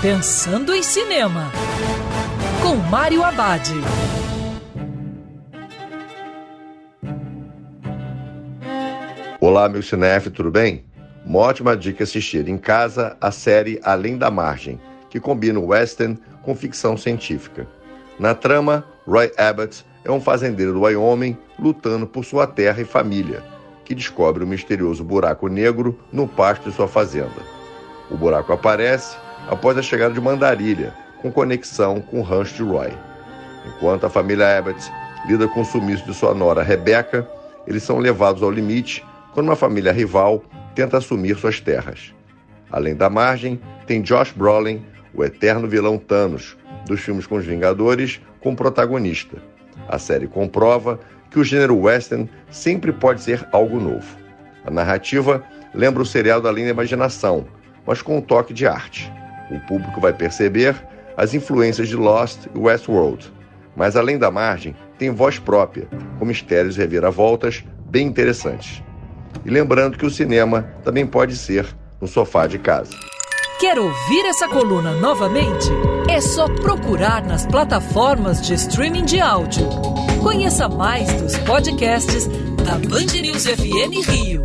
Pensando em Cinema, com Mário Abad. Olá, meu cinef, tudo bem? Uma ótima dica assistir em casa a série Além da Margem, que combina o western com ficção científica. Na trama, Roy Abbott é um fazendeiro do Wyoming lutando por sua terra e família, que descobre um misterioso buraco negro no pasto de sua fazenda. O buraco aparece após a chegada de Mandarilha, com conexão com o rancho de Roy. Enquanto a família Abbott lida com o sumiço de sua nora Rebecca, eles são levados ao limite quando uma família rival tenta assumir suas terras. Além da margem, tem Josh Brolin, o eterno vilão Thanos, dos filmes com os Vingadores, como protagonista. A série comprova que o gênero western sempre pode ser algo novo. A narrativa lembra o serial da linha Imaginação, mas com um toque de arte. O público vai perceber as influências de Lost e Westworld, mas além da margem, tem voz própria, com mistérios e reviravoltas bem interessantes. E lembrando que o cinema também pode ser no sofá de casa. Quer ouvir essa coluna novamente? É só procurar nas plataformas de streaming de áudio. Conheça mais dos podcasts da Band News FM Rio.